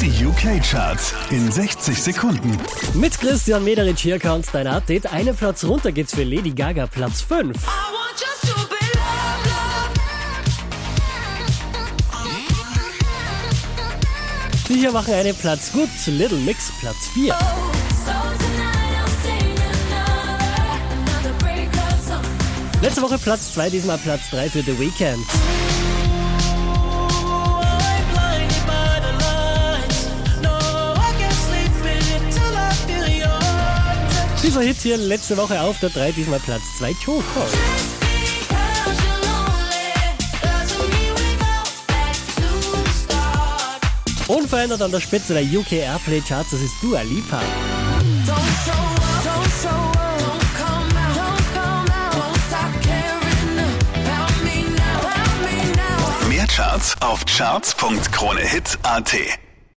Die UK-Charts in 60 Sekunden. Mit Christian Mederich hier kommt dein Update. Einen Platz runter geht's für Lady Gaga, Platz 5. Die hier machen einen Platz gut. Little Mix, Platz 4. Letzte Woche Platz 2, diesmal Platz 3 für The Weeknd. Dieser Hit hier letzte Woche auf der 3, diesmal Platz 2, Choco. Unverändert an der Spitze der UK Airplay Charts, das ist Dua Lipa. Mehr Charts auf charts.kronehit.at.